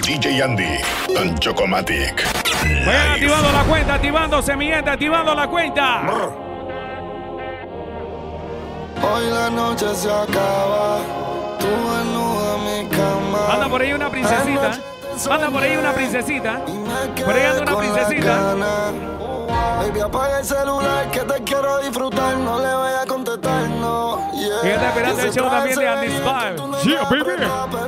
DJ Andy, Don Chocomatic. Vayan activando la cuenta, activándose, mi gente, activando la cuenta. Hoy la noche se acaba, tú mi cama. Anda por ahí una princesita. Anda por ahí una princesita. Por ahí anda una princesita. Baby, apaga el celular que te quiero disfrutar. No le voy a contestar, no. Yeah. Y está esperando el show también de Andy Spy. Yeah, baby.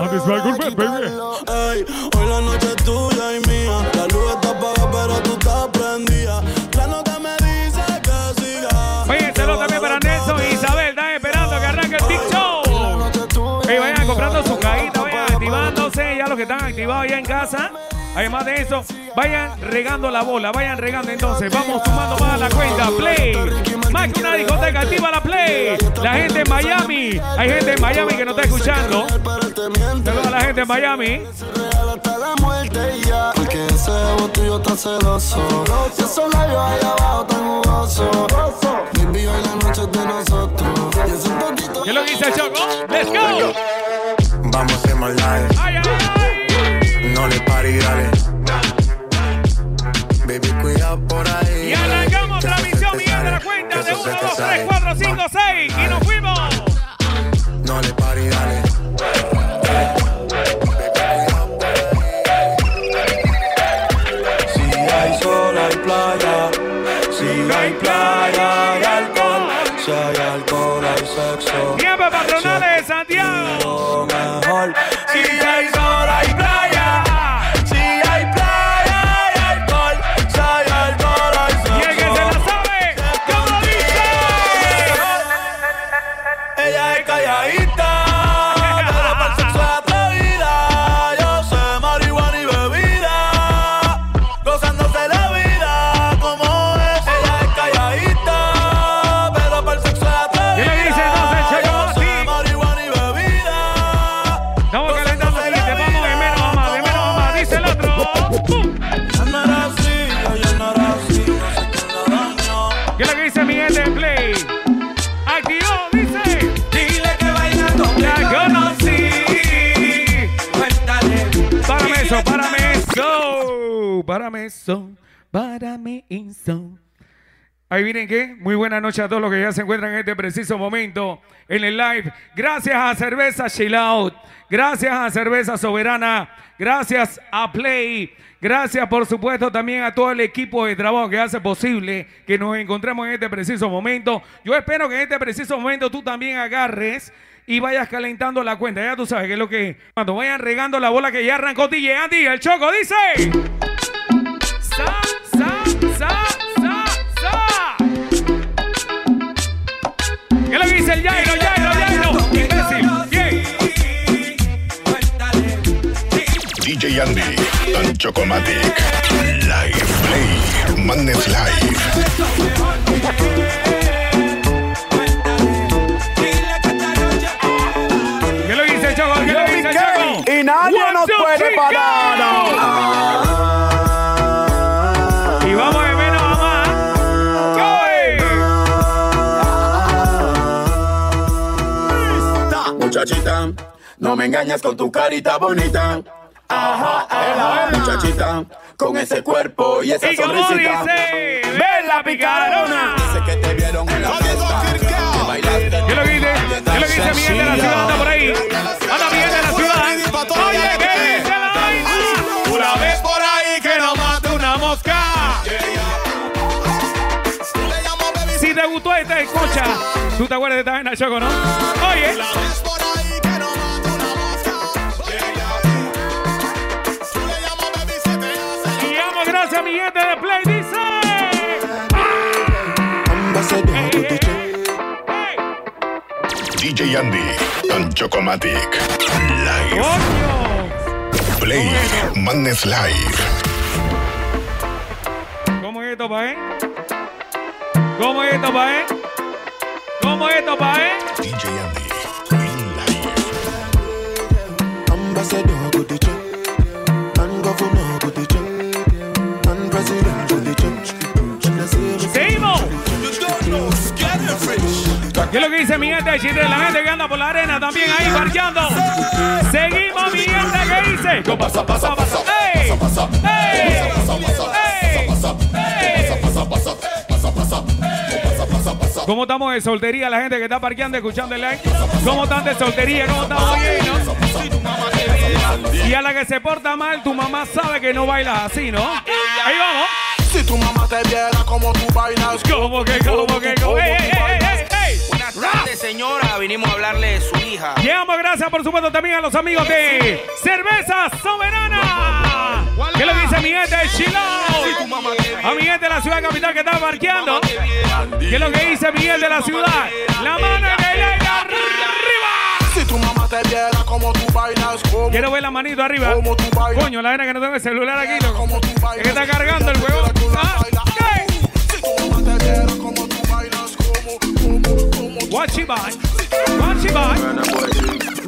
Andy Spy Gourmet, baby. Ey, hoy la noche es tuya y mía. La luz está apagada, pero tú estás prendida. La nota me dice que siga. Oye, saludo también para Nelson y Isabel. Están esperando que arranque el Big Show. Ey, vayan comprando su cajita, vayan activándose. Ya los que están activados ya en casa. Además de eso, vayan regando la bola, vayan regando entonces. Vamos sumando más a la cuenta. Play. Más que una discoteca, activa la La gente en Miami. Hay gente en Miami que nos está escuchando. Saludos a la gente en Miami. La y. Porque ese tuyo está celoso. Y esos labios allá abajo tan jugosos. Baby, hoy la noche de nosotros. Y es un poquito. ¿Qué lo dice el Choco? ¡Let's go! Vamos a live. ¡Ay, ay! No le pare y dale. Baby, cuidado por ahí. Y arrancamos Que eso se transmisión, te mi gente, la cuenta de eso 1, se te 2, 3, sale. 4, 5, 6 y nos fuimos. No le dale. Ella es calladita, miren que muy buena noche a todos los que ya se encuentran en este preciso momento en el live. Gracias a Cerveza Chill Out. Gracias a Cerveza Soberana. Gracias a Play. Gracias, por supuesto, también a todo el equipo de trabajo que hace posible que nos encontremos en este preciso momento. Yo espero que en este preciso momento tú también agarres y vayas calentando la cuenta. Ya tú sabes que es lo que. Cuando vayan regando la bola que ya arrancó DJ Andy, el Choco dice. El Jairo, Jairo, Jairo? Imbécil. Bien. DJ Andy, Don Chocomatic. Live Play, Madness Live. ¿Qué lo que dice Choco? ¿Qué lo dice Choco? Y nadie One, nos two, puede three, parar. Muchachita, no me engañes con tu carita bonita. Ajá, ajá. Muchachita, con ese cuerpo y esa Y como sonrisita. dice, ven la picarona. Sé que te vieron en la fiesta. que bailaste ¿Qué lo que dice? ¿Qué lo que dice mi gente de la ciudad? Anda por ahí. Anda mi gente de la ciudad. Oye, ¿qué dice la vaina? Una vez por ahí que no mate una mosca. Si te gustó esta escucha, tú te acuerdas de esta vaina, Choco, ¿no? Oye. Damos gracias a mi gente de Play, dice. Ey, ey. DJ Andy, Don Chocomatic. Live ¡Coño! Play, Madness Live. ¿Cómo es esto, pa' eh? ¿Cómo es esto, pa' eh? ¿Cómo es esto, pa' eh? DJ Andy, live. Ambassador ¿Qué es lo que dice mi gente de Chile? La gente que anda por la arena también ahí parqueando. Seguimos, mi gente que dice. ¿Cómo pasa, pasa, pasa? ¡Ey! ¡Ey! ¡Ey! ¿Cómo estamos de soltería la gente que está parqueando escuchando el live? ¿Cómo están de soltería? ¿Cómo estamos no? Y a la que se porta mal, tu mamá sabe que no bailas así, ¿no? Ahí vamos. Si tu mamá te viera como tú bailas, ¿Cómo que, cómo que, cómo? ¡Ey, tardes, señora. Vinimos a hablarle de su hija. Llegamos gracias, por supuesto, también a los amigos de Cerveza Soberana. ¿Qué es lo que dice mi gente de Chilao? A mi gente de la ciudad capital que está parqueando. ¿Qué es lo que dice Miguel de la ciudad? La mano en el aire arriba. si tu mamá te viera como tú bailas, como Quiero ver la manito arriba. Coño, la verdad que no tengo el celular aquí, loco. Es que está cargando el huevo. Ah, ¿qué? Si tu mamá te viera como tú bailas, como, como, como tú Watch it by. Watch it by.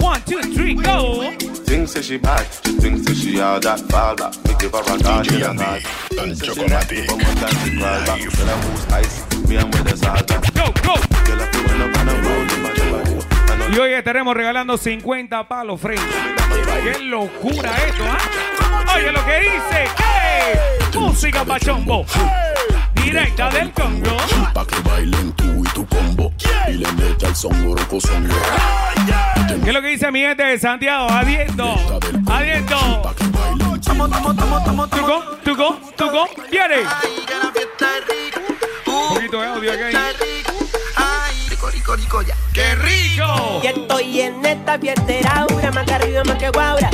One, two, three, go. Thinks that she bad, she thinks that she all that fall back. We give her a caution DJ and she Chocomatic left, but one time she crawl back. Tell her who's ice, me and. Go, go. Girl, I feel up on a road in my body. I know Y hoy estaremos regalando 50 palos frente. ¡Qué locura esto, ah! Oye lo que dice, ¿qué? Música pachombo. Directa del Congo. Pa' que bailen tú y tu combo. Y le mete al son oroco songo. ¿Qué es lo que dice mi gente de Santiago? Adiento. Adiento. Que bailen tú. Tuco, tuco, tuco. ¿Quiere? Un poquito de audio aquí. ¡Qué rico! Y estoy en esta fiesta aura, más que arriba, más que guaura.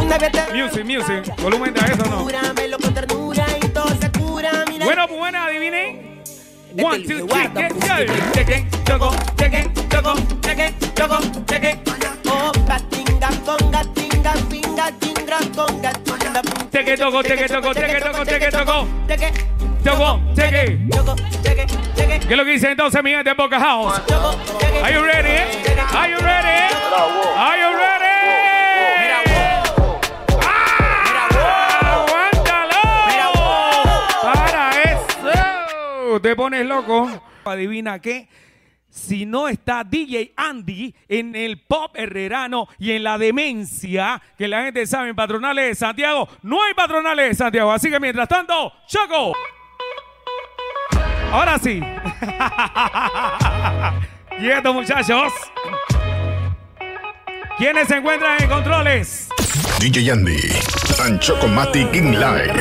Una fiesta Music, music. Volumen de eso, ¿no? pura, me lo con ternura y Mira, Bueno, pues buena, adivinen. One, two, three, get go. Cheque, choco, cheque, choco, cheque, choco, cheque. oh, gatinga, conga, tinga, pinga, tinga, conga, tinga, Cheque, toco, cheque, toco, cheque, toco, cheque, toco. cheque, Choco, cheque. ¿Qué es lo que dice entonces mi gente de Boca House? Are you ready? Are you ready? Are you ready? Eso! Te pones loco. Adivina qué. Si no está DJ Andy en el pop herrerano y en la demencia, que la gente sabe en patronales de Santiago, no hay patronales de Santiago. Así que mientras tanto, Choco. Ahora sí. Quietos, muchachos. ¿Quiénes se encuentran en controles? DJ Andy and Chocomatic in live.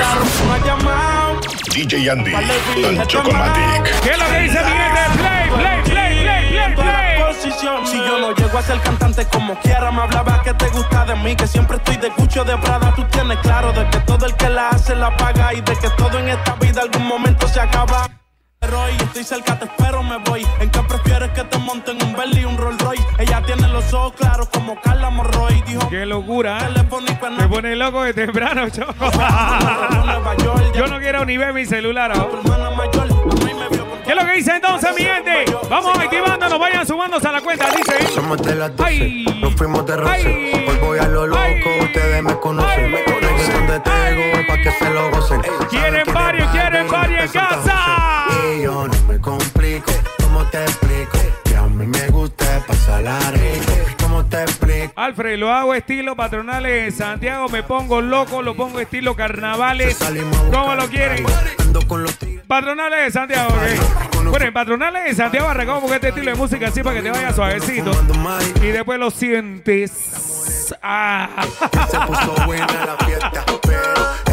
DJ Andy and Chocomatic. ¿Qué es lo que dice mi gente? Play, play, play, play, play, play. posición. Si yo no llego a ser cantante como quiera, me hablaba que te gusta de mí, que siempre estoy de cucho de Prada. Tú tienes claro de que todo el que la hace la paga y de que todo en esta vida algún momento se acaba. Roy, estoy cerca, te espero, me voy. ¿En qué prefieres que te monten un Bentley y un Rolls Royce? Ella tiene los ojos claros como Carla Morroy. Dijo Qué locura. ¿eh? Me pone loco de temprano, Choco. Yo no quiero ni ver mi celular ahora. Tu hermana mayor, a mí me vio con ¿Qué es lo que dice entonces, mi gente? Vamos activándonos, vayan sumándose a la cuenta. Dice. Somos de las 12, Ay. nos fuimos de roce. Hoy voy a lo loco, Ay. ustedes me conocen. Ay. Me conocen donde pa' que se lo gocen. Quieren varios, de quieren varios en casa. Y yo no me complico, ¿cómo te explico? Que a mí me gusta pasarla rico. ¿Cómo te explico? Alfred, lo hago estilo patronales en Santiago, me pongo loco, lo pongo estilo carnavales. ¿Cómo lo quieren? Patronales de Santiago, ¿ok? Bueno, en Patronales de Santiago arrancamos con este estilo de música así para que te vaya suavecito. Y después lo sientes. Ah. Se puso buena la fiesta, pero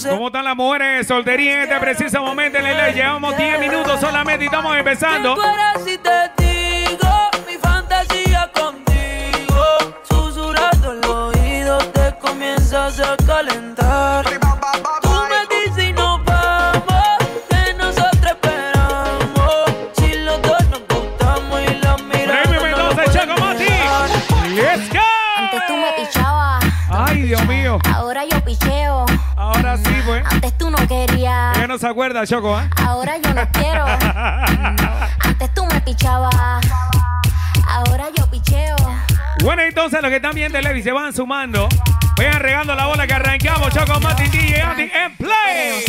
¿Cómo están las mujeres de soltería en este preciso momento en live? Llevamos 10 minutos solamente y estamos empezando. Tú eres si Dios mío. Ahora yo picheo. Ahora sí, pues. Antes tú no querías. ¿Qué no se acuerda, Choco? Eh? Ahora yo no quiero. Antes tú me pichabas. Ahora yo picheo. Bueno, entonces los que están viendo Levi se van sumando. Vayan regando la bola que arrancamos. Choco Mati, DJ Andy en play.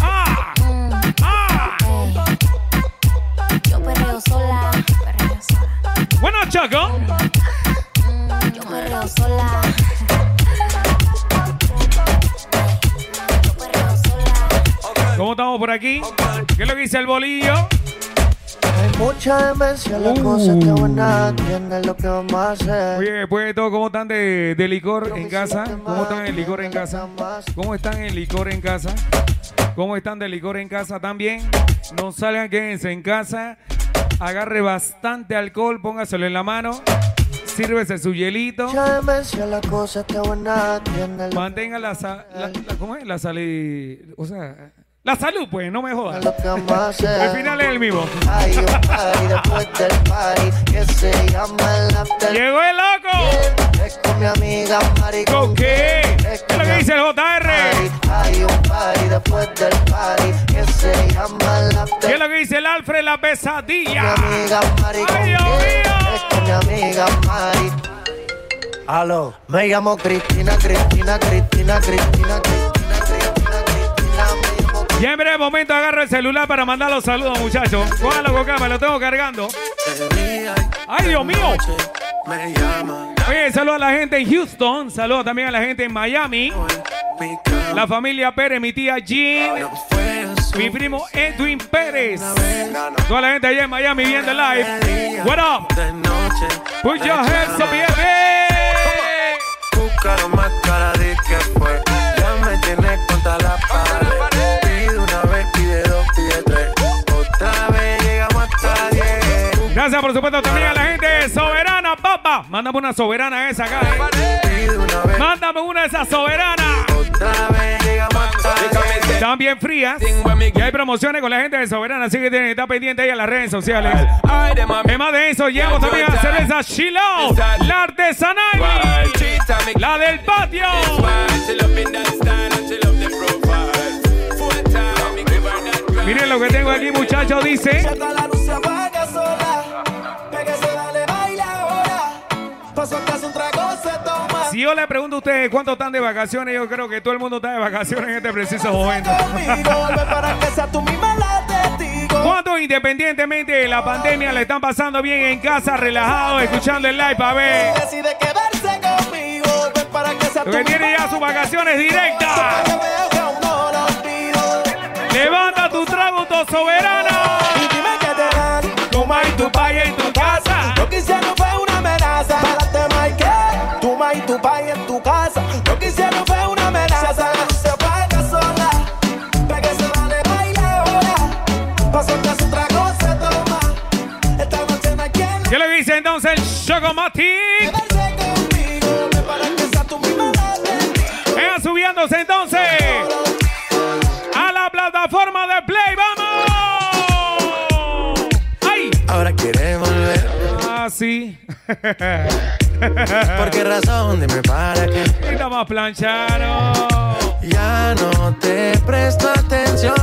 Ah, ah. Yo perreo sola. Bueno, Choco. Mm, yo perreo sola. ¿Cómo estamos por aquí? ¿Qué es lo que dice el bolillo? Hay mucha demencia, la cosa está buena, entiendes lo que vamos a hacer. Oye, después de todo, ¿cómo están de, de licor en casa? ¿Cómo están en licor en casa? ¿Cómo están en licor en casa? ¿Cómo están de licor en casa también? No salgan, quédense en casa. Agarre bastante alcohol, póngaselo en la mano. Sírvese su hielito. Mucha demencia, la cosa está buena, entiendes lo Mantenga la, sa- la, la- ¿cómo es? La salud, o sea, la salud, pues, no me jodas. lo que vamos a hacer. El final es el mismo. Llegó el loco. Es con mi amiga Mari. ¿Con qué? ¿Qué es lo que dice el JR? ¿Qué es lo que dice el Alfred? La pesadilla. Mi amiga Mari. ¿con ¡Ay, Dios mío! Es con mi amiga Mari. Aló, me llamo Cristina, Cristina, Cristina, Cristina, Cristina. Ya en breve momento agarro el celular para mandar los saludos, muchachos. Cójalo con calma, lo tengo cargando. ¡Ay, Dios mío! Oye, saludo a la gente en Houston. Saludo también a la gente en Miami. La familia Pérez, mi tía Jean. Mi primo Edwin Pérez. Toda la gente allá en Miami viendo live. What up? Put your hands up, baby. Por supuesto, también a la gente de Soberana, papá. Mándame una soberana esa acá. Mándame una de esas soberanas. Están bien frías. Y hay promociones con la gente de Soberana, así que tienen que estar pendientes ahí a las redes sociales. Además de eso, llegamos también a cerveza Chilo, la artesanal, la del patio. Miren lo que tengo aquí, muchachos, dice. Si yo le pregunto a ustedes cuánto están de vacaciones, yo creo que todo el mundo está de vacaciones en este preciso momento. Para. ¿Cuántos independientemente de la pandemia le están pasando bien en casa, relajados, escuchando el live para ver? Decide quedarse conmigo, ven para que sea Lo tú que tiene ya sus vacaciones directas. Para. Levanta tu trago, tu soberana. Y dime que te dan. Tu ma y tu paya en tu casa. Lo que hicieron fue una amenaza. Párate, Tu y tu pai en tu casa. Lo que hicieron fue una amenaza. La luz se apaga sola. Pégase, dale, baila ahora. Paso que su trago se toma. Esta noche no hay quien ¿Qué le dice entonces el Chocomatic? quedarse conmigo. Ven para que sea tú misma. Vengan subiéndose entonces a la plataforma de Play. ¡Vamos! ¡Ay! Ahora quieres volver. Ah, sí. ¿Por qué razón? Dime para qué. Está más. Ya no te presto atención.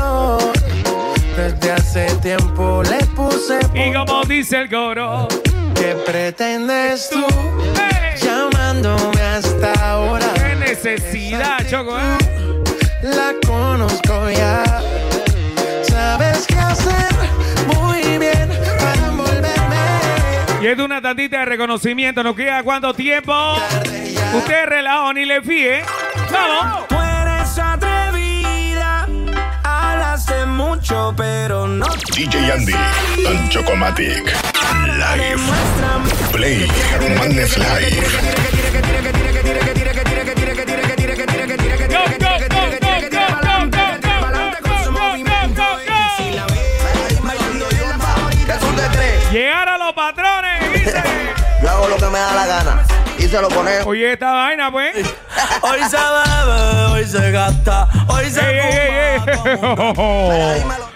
Desde hace tiempo le puse Y como dice el coro. ¿Qué pretendes tú ¡Hey! llamándome hasta ahora? ¡Qué necesidad, Choco! eh! La conozco ya. Sabes qué hacer muy. Y es de una tantita de reconocimiento. ¿Nos queda cuánto tiempo? Usted relajado, ni le fíe. ¡Vamos! Tú eres atrevida, hablas de mucho, pero no DJ Andy and Chocomatic. Live. Play. Madness Live. Llegar a los patrones, hago lo que me da la gana. Y se lo pone. Oye, esta vaina, pues. Hoy se bebe, hoy se gasta, hoy se Ey, ey, ey, ey. fuma. Dímelo.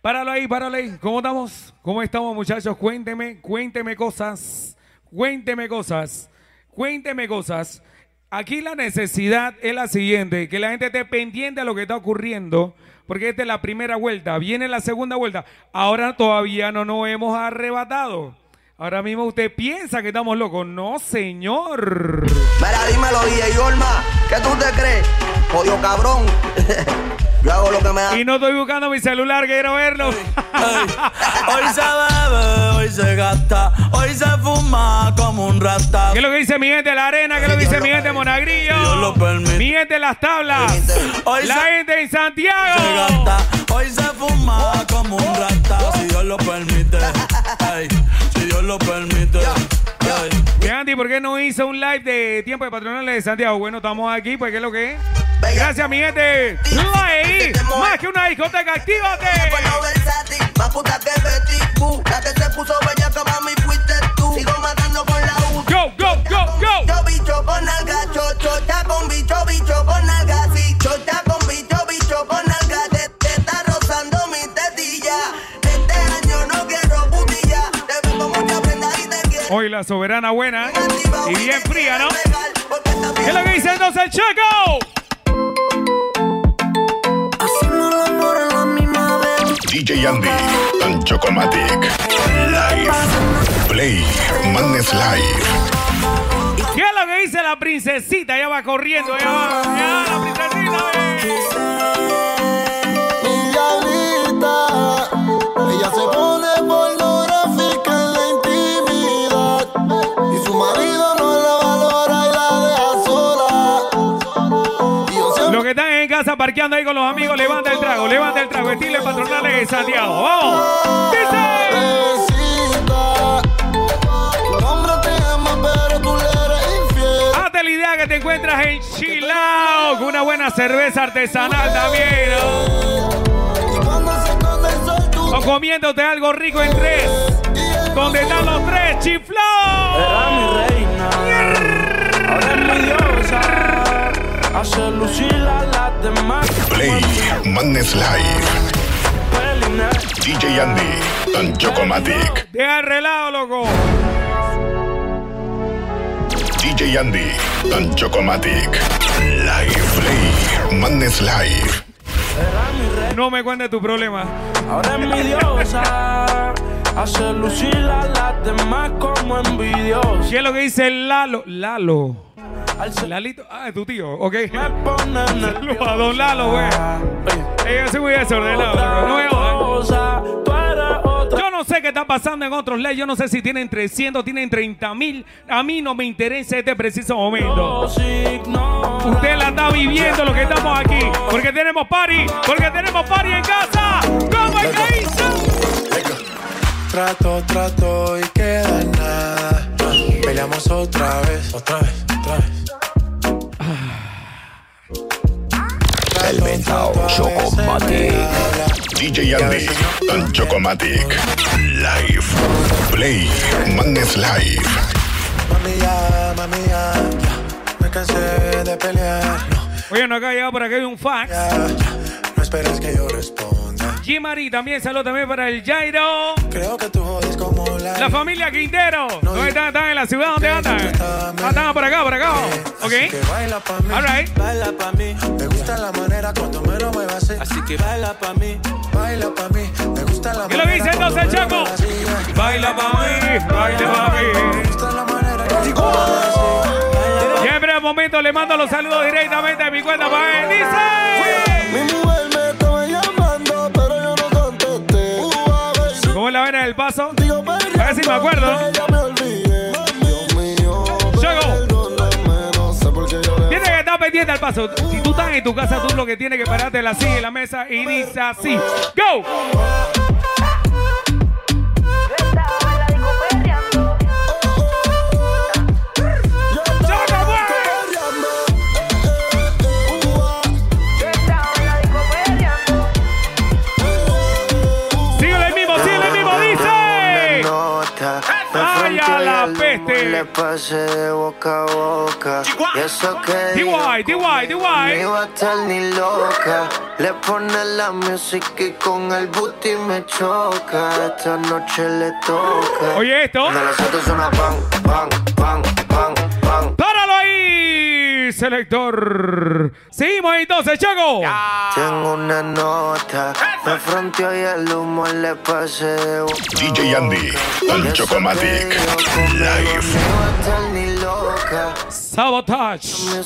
Páralo ahí, páralo ahí. ¿Cómo estamos? ¿Cómo estamos, muchachos? Cuénteme, cuénteme cosas. Cuénteme cosas. Cuénteme cosas. Aquí la necesidad es la siguiente, que la gente esté pendiente de lo que está ocurriendo, porque esta es la primera vuelta, viene la segunda vuelta. Ahora todavía no nos hemos arrebatado. Ahora mismo usted piensa que estamos locos. No, señor. Mira, dímelo, DJ Olma. ¿Qué tú te crees? Jodido cabrón. Yo hago lo que me da. Y no estoy buscando mi celular, quiero verlo. Hoy se bebe, hoy se gasta, hoy se fuma, rata. ¿Qué es lo que dice mi gente de la arena? ¿Qué es lo que dice mi gente de Monagrillo? Dios lo permite. Mi gente de las tablas. Hoy La se- gente en Santiago. se gasta. Hoy se fuma como un rata, si Dios lo permite. Dios lo permite. Andy, ¿por qué no hizo un live de tiempo de patronales de Santiago? Bueno, estamos aquí, pues ¿qué es lo que es? Gracias, mi gente. Play. Más que una discoteca, actívate. Bueno, versátil, más puta que Betty Boo. La que se puso la soberana buena y bien fría, ¿no? ¿Qué es lo que dice entonces el Checo? Hacemos el amor a la misma vez. DJ Andy and Chocomatic. Live. Play. Madness Live. ¿Qué es lo que dice la princesita? Ella va corriendo, ella va. Ya, la princesita, Mi diablita, ella se pone pornográfica casa parqueando ahí con los amigos, levanta el trago, levanta el trago. Estilo patronales de Santiago. ¡Vamos! ¡Dice! la idea que te encuentras en Chilao con una buena cerveza artesanal también, ¿no? O comiéndote algo rico en tres. Donde están los tres, Era chiflados. Hace lucir a las demás. Play. Madness Live. DJ Andy and Chocomatic. Deja el relajo, loco. DJ Andy and Chocomatic. Live. Play. Madness Live. No me cuentes tu problema. Ahora es mi diosa. Hace lucir a las demás como envidiosa. ¿Qué es lo que dice Lalo? Lalo. Lalito. Ah, es tu tío. Ok. Saludos a don Lalo, güey. Ey, Yo soy muy desordenado. Yo no sé qué está pasando en otros leyes. Yo no sé si tienen 300, tienen 30 mil. A mí no me interesa este preciso momento. Usted la está viviendo lo que estamos aquí. Porque tenemos party. Porque tenemos party en casa. ¿Cómo es que hizo? Trato, trato y queda nada. Peleamos otra vez, otra vez, otra vez. El mentao Chocomatic. DJ Andy and Chocomatic. Live. Play. Madness Live. Mami ya, mami ya, ya. Me cansé de pelear. No, Oye, no acá llegado por aquí un fax. ya. No esperes que yo responda. G. Marie también saludo también para el Jairo. Creo que tú jodes como la. La familia Quintero. ¿Dónde están? ¿Están en la ciudad? ¿Dónde andan? Ah, están por acá, por acá. Ok. Así que baila pa' mí. All right. Baila pa' mí. Me gusta la manera cuando me lo muevas así. Así que baila pa' mí. Baila pa' mí. Me gusta la ¿Qué lo manera dice entonces, me lo Chaco? Baila pa' mí, baila pa' Me mí. gusta la manera cuando me. Siempre al momento le mando los saludos directamente a mi cuenta para él. Dice. Mi mujer me estaba llamando, pero yo no contesté. ¿Cómo es la vena del paso? A ver si me acuerdo. Ya me olvidé. Dios mío, Chaco. perdóname, no sé por qué yo le Tiene que estar pendiente al paso. Si tú estás en tu casa, tú lo que tienes que pararte la silla en la mesa y dice así. ¡Go! Ay, a la peste. Le pasé de boca a boca. Y eso que DY, a estar ni loca. Le pone la música y con el booty me choca. Esta noche le toca. Oye esto. Las pan, pan, pan, pan. ¡Páralo ahí, selector! Seguimos entonces, Chaco. Tengo una nota. Me fronteó y el humo le pasé de DJ Andy eso Chocomatic. Live. Sabotage. El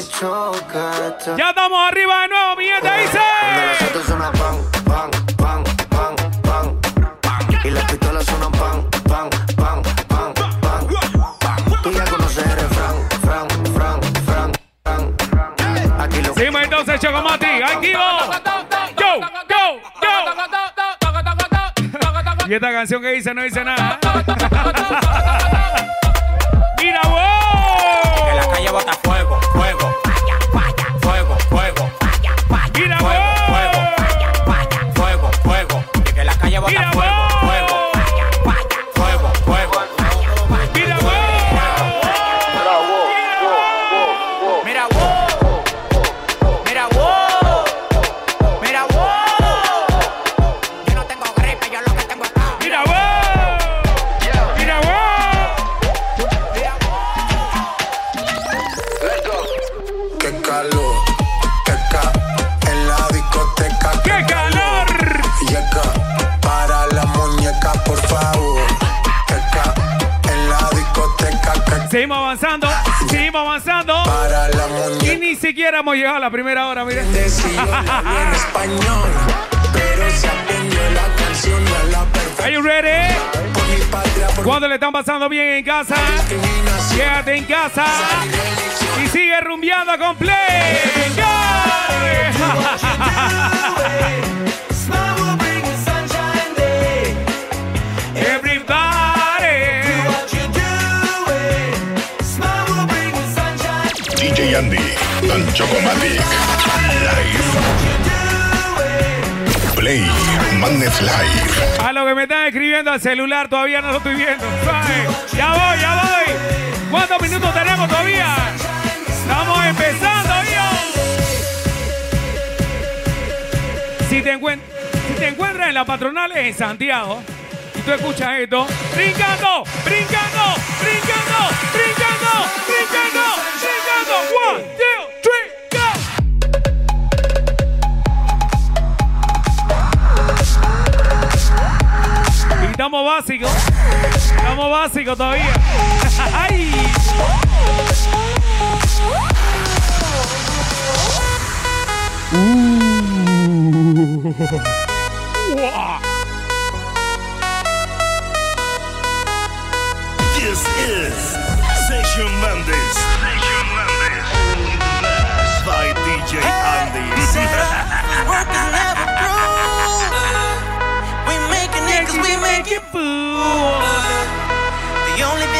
Sabotage. Ya estamos arriba de nuevo, mi gente. Dice. Chocomati. ¡Aquí va! ¡Go! ¡Go! ¡Go! y esta canción que dice no dice nada. ¡Mira, wow! Que la calle bota fuego, fuego. Seguimos avanzando, seguimos avanzando. para la Y ni siquiera hemos llegado a la primera hora, mire. Si yo le hablo en español, pero se aprendió la canción a la perfección. Are you ready? Cuando le están pasando bien en casa, quédate en casa y sigue rumbeando con Play. Andy, Don Chocomatic, Live. Play, Madness Live. A lo que me están escribiendo al celular todavía no lo estoy viendo. Ya voy, ya voy. ¿Cuántos minutos tenemos todavía? Estamos empezando, yo. Si te, encuent- si te encuentras en la patronal en Santiago y tú escuchas esto, brincando, brincando, brincando, brincando, brincando, estamos básicos. Estamos básicos todavía. ¡Ay! Uah. This is.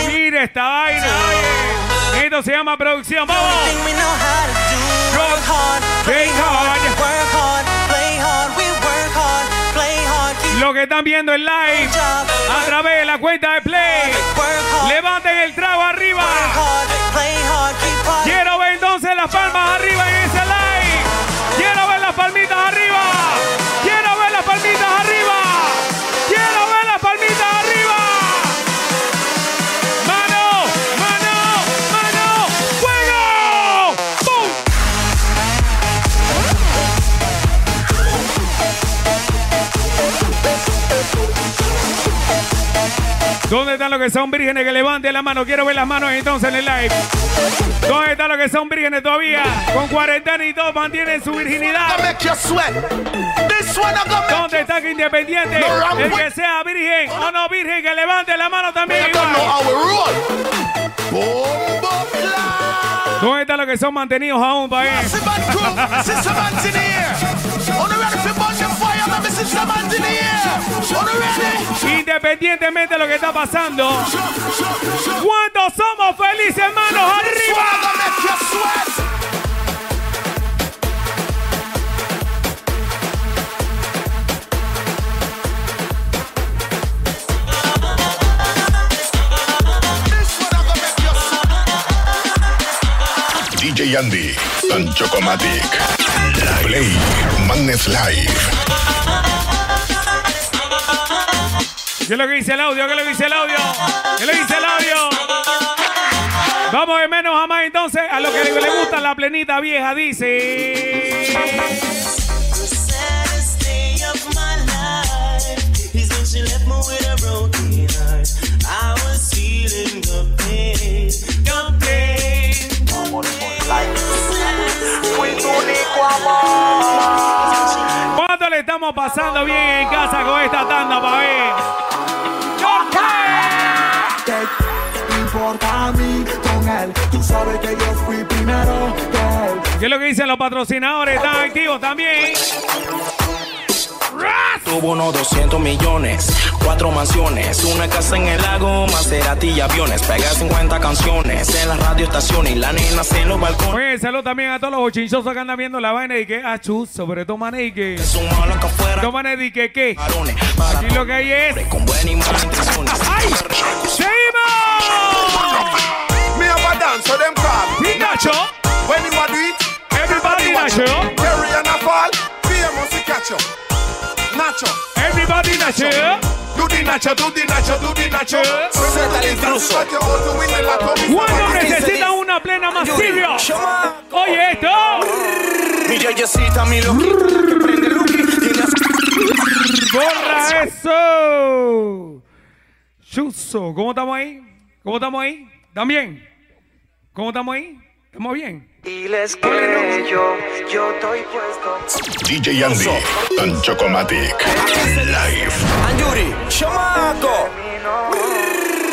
Mira esta vaina. Esto se llama producción. Vamos. Lo que están viendo en live a través de la cuenta de Play. Levanten el trago arriba. Quiero ver entonces las palmas arriba ¿Dónde están los que son vírgenes que levanten la mano? Quiero ver las manos entonces en el live. ¿Dónde están los que son vírgenes todavía? Con cuarentena y todo mantienen su virginidad. ¿Dónde está que independiente? El que sea virgen o no virgen, que levante la mano también. igual. ¿Dónde están los que son mantenidos aún, país? Independientemente de lo que está pasando, ¿cuántos somos felices, manos arriba? DJ Andy, Don Chocomatic, Play, Madness Live. ¿Qué es lo que dice el audio? ¿Qué es lo que dice el audio? ¿Qué es lo que dice el audio? Vamos de menos a más entonces. A lo que le, gusta la plenita vieja, dice. ¿Cuánto le estamos pasando bien en casa con esta tanda, pa' ver? Importa a mí con él? Tú sabes que yo fui primero que él. ¿Qué es lo que dicen los patrocinadores? ¿Están activos también? Tuvo unos 200 millones, cuatro mansiones, una casa en el lago, Maserati y aviones. Pega 50 canciones en las radioestaciones y la nena en los balcones. Oye, saludo también a todos los bochinchosos que andan viendo la vaina y que, ah, chus, sobre todo mané y que. Toma mané y que, ¿qué? Aquí lo que hay es. Con buena so them call. When a do it Everybody Nacho. Carry and a fall Famous to catch you Nacho Everybody Nacho. Do the Nacho, do the Nacho, do the Nacho Suelta el intruso. Cuando necesitan una plena masiva. Oye, esto. Mi yeyecita, mi loquita, que prende Lucky, tiene a- ¡Borra eso! Chuzo, ¿cómo estamos ahí? ¿Cómo estamos ahí? ¿También? ¿Cómo estamos ahí? ¿Estamos bien? Diles que yo, yo estoy puesto. DJ Andy and Chocomatic Live. Anjuri, chamaco.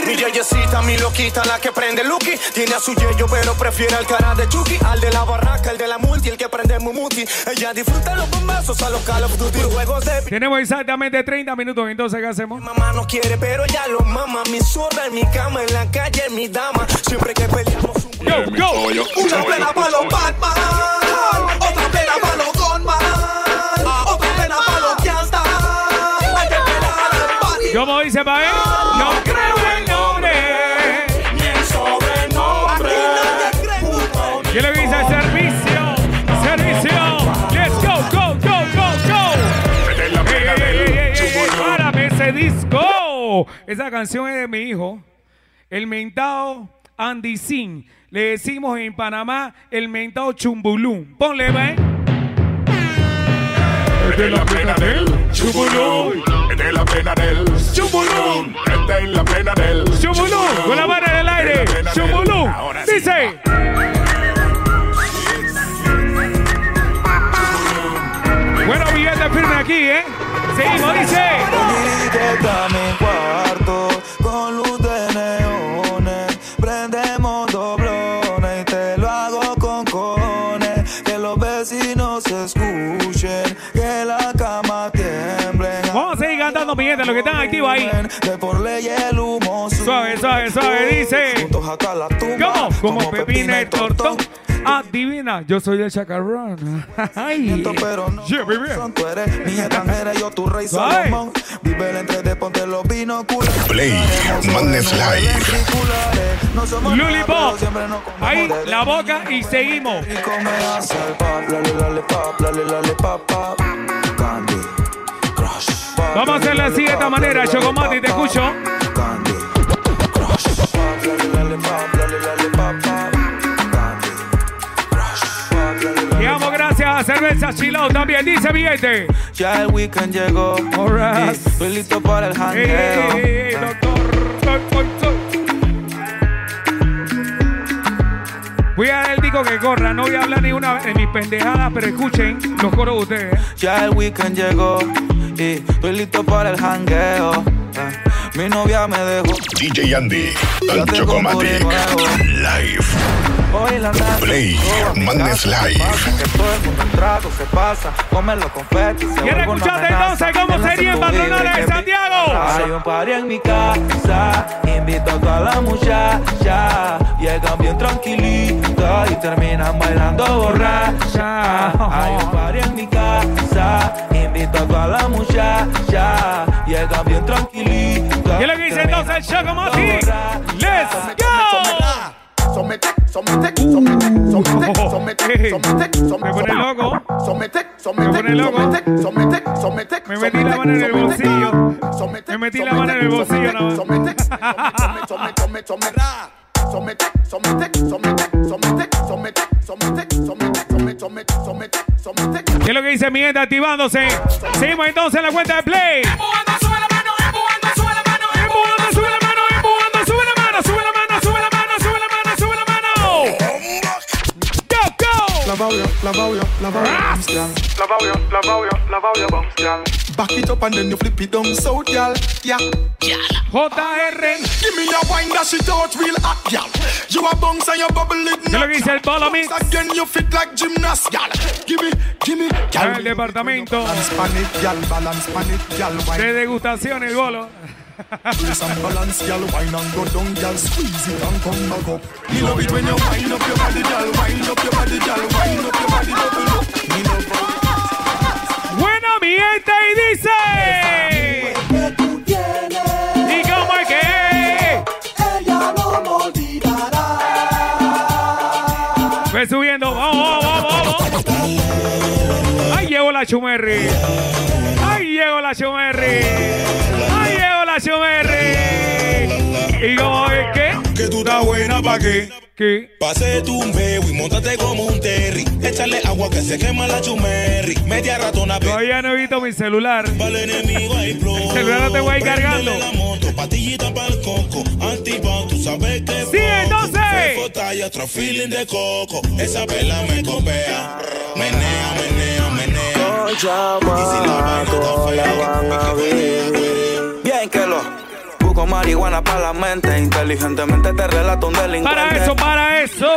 Mi yeyecita, mi loquita, la que prende Lucky. Tiene a su yeyo, pero prefiere al cara de Chucky. Al de la barraca, el de la multi, el que prende Mumuti. Ella disfruta los bombazos a los Call of Duty. Juegos de Tenemos exactamente 30 minutos, entonces, ¿qué hacemos? mamá no quiere, pero ella lo mama. Mi zorra en mi cama, en la calle, mi dama. Siempre que peleamos un Yo, yo. Una plena para los Batman Otra plena para los Gunman Otra plena para los Gangsta Hay que al party ¿Cómo dice pa' él? No creo ese disco. Esa canción es de mi hijo. El mentado Andy Sin. Le decimos en Panamá el mentado Chumbulún. Ponle, ¿ve? Esta es la plena del Chubolón. Esta es la plena del Chubolón. Esta es la plena del Chumbulún. Con la mano en el aire. Sí. Dice. Aquí, ¿eh? Seguimos, dice. Cuarto con luz de neones. Prendemos doblones y te lo hago con cojones. Que los vecinos escuchen, que la cama tiemble. Vamos a seguir cantando, mi gente, los que están activos ahí. De por ley el humo Suave, suave, suave, dice. ¿Cómo? Como pepina y tortón. Adivina, yo soy el chacarrón. Ay. Pero no Yeah, baby. son, tú eres mi extranjera, yo tu rey. Salomón. Vive entre de ponte los binoculares. Play Madness Live. Comemos Ahí, la boca y seguimos. Vamos a hacerla así de esta manera, Chocomati, te escucho. Candy Crush. Damos gracias a Cerveza Chilao también, dice billete. Ya el weekend llegó. Alright. y Estoy listo para el jangueo. ey, ey, ey, doctor. Soy. Voy a dar el disco que corra, no voy a hablar ni una de mis pendejadas, pero escuchen los coros de ustedes. ¿eh? Ya el weekend llegó y estoy listo para el jangueo. Mi novia me dejó. DJ Andy tengo Chocomatic. Live. Play, Hernández Live. ¿Quiere escucharte entonces cómo sería en Barcelona de Santiago? Hay un party en mi casa, invito a toda la muchacha. Llegan bien tranquilito y terminan bailando borracha. Hay un party en mi casa, invito a toda la muchacha. Llegan bien tranquilito. ¿Qué es lo que dice entonces el Chaco Mati? ¡Let's go! Somete, somete, somete, somete, somete, somete, Me pone loco. somete, Me somete, pone loco. somete, somete, somete, Me metí la mano en el bolsillo. Me metí la mano en el bolsillo más. Somete, somete, somete, somete, somete, somete, somete, somete, somete, somete, somete, somete, somete, somete. ¿Qué es lo que dice mi gente activándose? Seguimos entonces en la cuenta de Play. Love how you, love how you, love how you bounce, girl. Love how you, love how you, love how you bounce, girl. Back it up and then you flip it down south, girl. Yeah. JR. Give me a wine that shit out real hot, girl. You a bounce and you bubble it. ¿Qué es lo que dice el Polo Mix? Again you fit like gymnast, girl. Give me, give me, girl. El departamento Balance pan it, girl. Balance pan it, girl. De degustación, el bolo. Brace and balance, girl. Wine and go down, girl. Squeeze it and come back up. Me love it when you wind up your body, Bueno, mi gente, y dice. La chumerri. Ahí llegó la chumerri. Ahí llegó la chumerri. ¿Y cómo es que? Que tú estás buena pa' qué. ¿Qué? Pase tu un bebo y montate como un terry. Échale agua que se quema la chumerri. Media ratona. Todavía no he visto mi celular. Para el enemigo hay. El celular lo tengo ahí cargando. Préndele la moto, patillita para el coco. Antipao, tú sabes que Sí, entonces. Fefo talla, otro feeling de coco. Esa pela me copea. Menea, menea, menea. Con chamaco la van a vivir. Bien que lo busco marihuana para la mente. Inteligentemente te relato un delincuente. Para eso, para eso.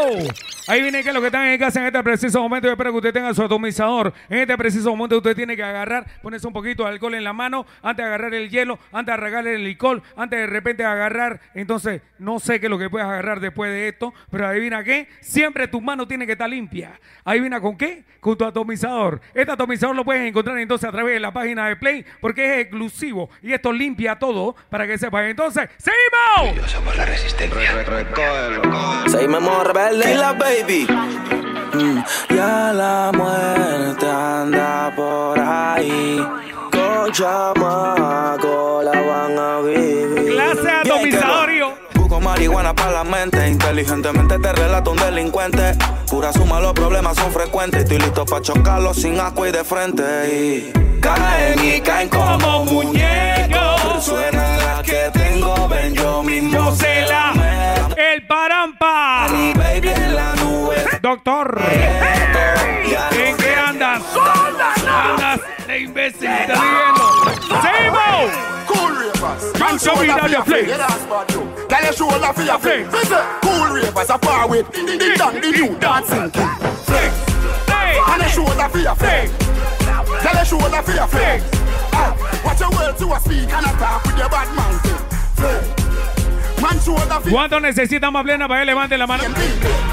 Ahí viene que lo que están en casa en este preciso momento. Yo espero que usted tenga su atomizador. En este preciso momento usted tiene que agarrar, ponerse un poquito de alcohol en la mano, antes de agarrar el hielo, antes de agarrar el licor, antes de repente agarrar. Entonces, no sé qué es lo que puedes agarrar después de esto, pero adivina qué. Siempre tus manos tienen que estar limpias. Adivina con qué? Con tu atomizador. Este atomizador lo puedes encontrar entonces a través de la página de Play, porque es exclusivo y esto limpia todo para que sepas. Entonces, ¡seguimos! Somos la resistencia. Seguimos rebelde y la baby. Mm, ya la muerte anda por ahí. Con chamaco la van a vivir. Clase yo. Busco marihuana para la mente. Inteligentemente te relato un delincuente. Pura suma, los problemas son frecuentes. Estoy listo para chocarlos sin asco y de frente. Y caen y caen como muñecos. Suena la que tengo, ven yo mismo. Yo sé Doctor. ¿En qué andas? Andas de imbécil. ¿Estás viendo? ¡Seguimos! Cool ravers. Man, show me down your flex. Yeah, that's bad, yo. Tell your shoulder for your flex. Cool ravers are far with the, new dancing king. Flex. And your shoulder for your flex. Tell your shoulder for your flex. Watch your to a speak and attack with your bad man. Flex. ¿Cuánto necesitan más plena para que levante la mano?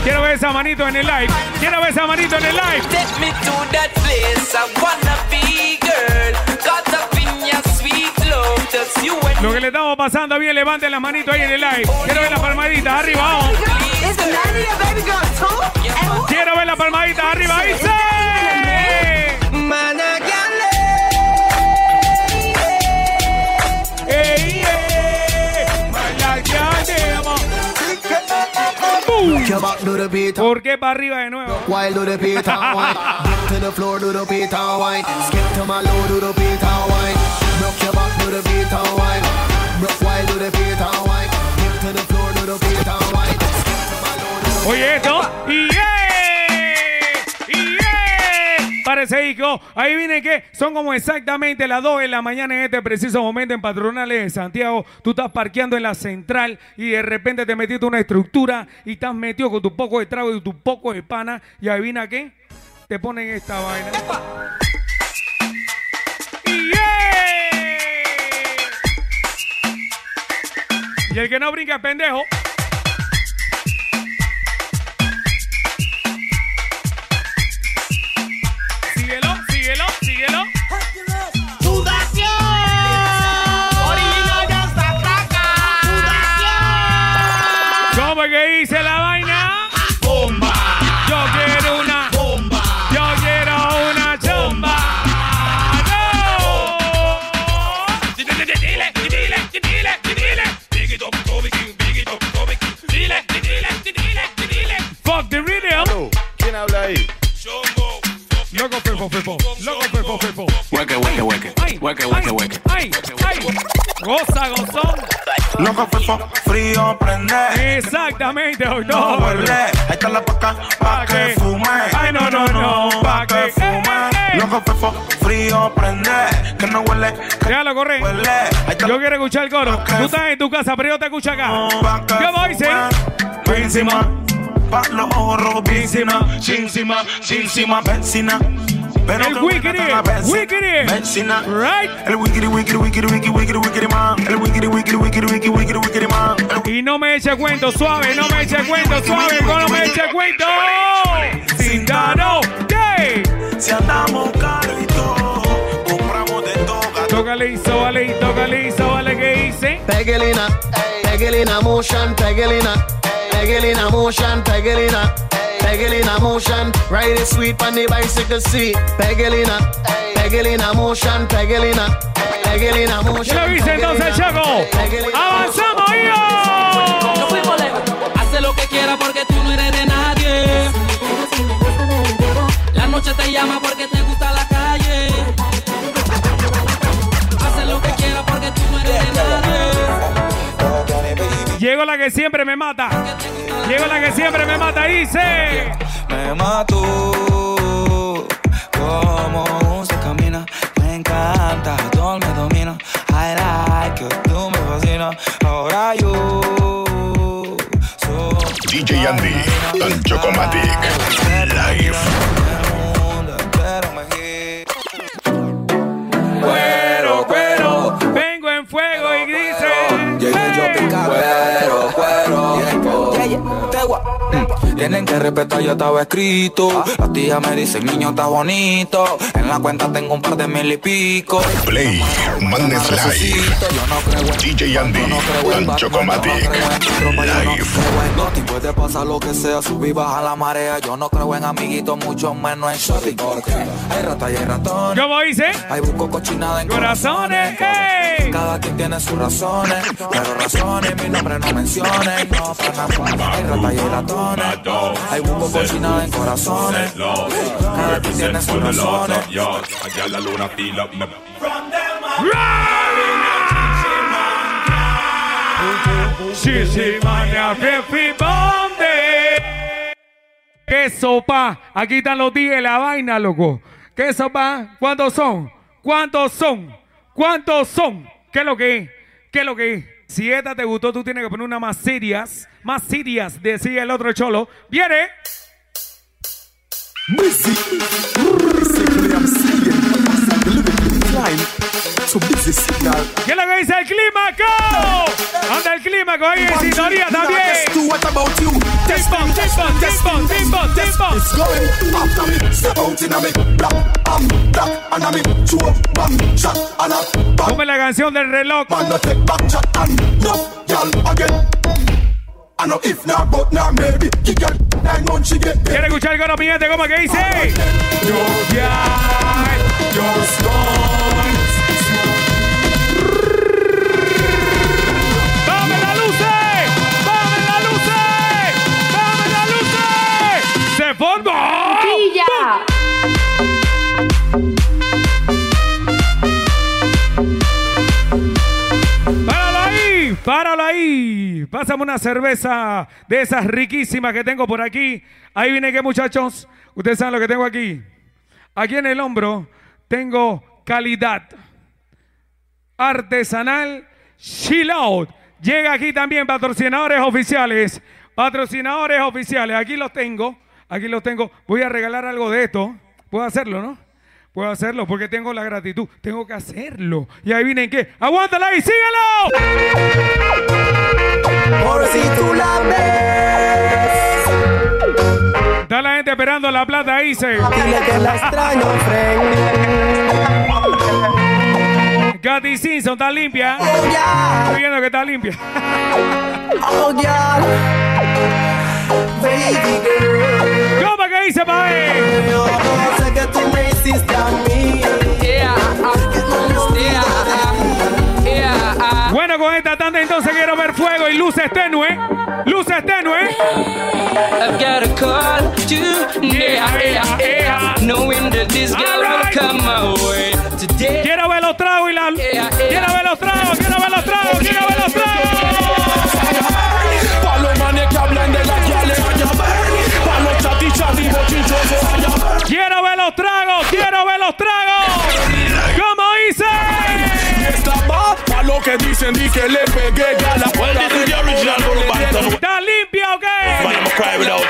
Quiero ver esa manito en el live. Quiero ver esa manito en el live. Take me to that place I wanna be, girl. Caught up in your sweet love, just you and Lo que le estamos pasando bien, levanten las manitos ahí en el live. Quiero ver las palmaditas arriba, vamos. Quiero ver las palmaditas arriba, ahí sí. Rock your back, do the beat. ¿Por qué para arriba de nuevo? While do the Peter wine. Dip to the floor, do the Peter wine. Skip to my low, do the Peter wine. Rock your back, do the Peter wine. Rock while do the Peter wine. Dip to the floor, do the Peter wine. Oye esto. Y yeah, Parece disco. Ahí viene que son como exactamente las 2 de la mañana en este preciso momento en Patronales de Santiago. Tú estás parqueando en la central y de repente te metiste una estructura y estás metido con tu poco de trago y tu poco de pana. Y adivina qué? Te ponen esta vaina. Yeah. Y el que no brinca es pendejo. you know? Fepo Fepo. Loco Fepo Fepo. Hueque, hueque, hueque. Hueque, hueque, hueque. Ay, ay. Goza, gozón. Loco, fefo, frío, prende. Exactamente, No doctor. huele, ahí está la paca, pa' que fume. Ay, no, no, no, pa' que fume. Loco, fefo, frío, prende. Que no huele, Déjalo correr. Yo quiero escuchar el coro. Tú estás en tu casa, pero yo te escucho acá. ¿Cómo dice? encima. Pa' los ojos encima, encima, encima, vecina. Pero El wickedy. Vecina. Right. El wickedy, wickedy, wickedy, wickedy, wickedy, wickedy man. El wickedy, wickedy, wickedy, wickedy, wickedy, wickedy man. Y no me eche cuento, suave, no me eche cuento, suave, no me eche cuento. Cindano, ¿qué? Si andamos carito, compramos de todo. Tócale y sóbale y tócale y sóbale, ¿qué dice? Pegelina, Pegelina motion, Pegelina, Pegelina motion, Pegelina, Pegelina motion. Ride it sweet on the bicycle seat. Pegelina, Pegelina motion, Pegelina, Pegelina ¿Qué motion. lo dice entonces, Chaco? ¡Avanzamos, fuimos lejos. Hace lo que quiera porque tú no eres de nadie. La noche te llama porque te gusta la calle. Hace lo que quiera porque tú no eres de nadie. Llegó la que siempre me mata. Llegó la que siempre me mata, dice. Me mató como se camina. Me encanta, todo me domina. I like you, tú me fascinas. Ahora yo soy DJ Andy, Don Chocomatic, live. Cuero, cuero. Mm, Tienen que respetar, yo estaba escrito. Las tías me dicen, niño, está bonito. En la cuenta tengo un par de mil y pico. Play, Madness Live. DJ Andy, Don Chocomatic, live. Y puede pasar lo que sea, subir y bajar la marea. Yo no creo en amiguitos, mucho menos en shorty. Porque hay rata y hay ratones. ¿Cómo dice? Hay busco cochinada en Corazones, ey. Cada quien tiene sus razones, pero razones mi nombre no menciones. No, para nada. Hay rata y hay ratones. Hay busco cochinada en corazones. Cada quien tiene sus razones. Allá la luna fila. Sí, sí, mania, Fifi, ¿dónde? ¿Qué sopa? Aquí están los días de la vaina, loco. ¿Qué sopa? ¿Cuántos son? ¿Cuántos son? ¿Cuántos son? ¿Qué es lo que es? ¿Qué es lo que es? Si esta te gustó, tú tienes que poner una más serias. Más serias, decía el otro cholo. ¡Viene! ¿Qué es lo que dice el clímaco? Anda el clímaco ahí en sintonía también. What about you? It's going after me. Step out in a me. Black, I'm black, and me. Chew up, bam, shot, and. Ponme la canción del reloj. Man, no take back shot, and no, y'all again. I know if not, but now maybe. Kick your nine months she get ¿Quiere escuchar el coro, mi gente? ¿Cómo que dice? Just gone. Pásame una cerveza de esas riquísimas que tengo por aquí. Ahí viene que muchachos. Ustedes saben lo que tengo aquí. Aquí en el hombro tengo calidad artesanal Chill Out. Llega aquí también patrocinadores oficiales. Patrocinadores oficiales. Aquí los tengo. Aquí los tengo. Voy a regalar algo de esto. Puedo hacerlo, ¿no? Puedo hacerlo porque tengo la gratitud. Tengo que hacerlo. Y ahí vienen que. ¡Aguántala y síguelo! Por si tú la ves. Está la gente esperando la plata, dice. Dile que la extraño. Katy Simpson está limpia. Estoy viendo que está limpia. Oh, yeah. Baby girl. ¿Cómo que dice, pae? Yo sé que tú me hiciste a mí. Bueno, con esta tanda entonces quiero ver fuego y luces tenue. Luces tenue. I've got a call to yeah, yeah, yeah, knowing that this girl will come my way today. Quiero ver los tragos y la. Quiero ver los tragos, quiero ver los Quiero ver los tragos, quiero ver los tragos. ¿Cómo hice? Está lo que dicen, di que le pegué ya la ¿Está o qué?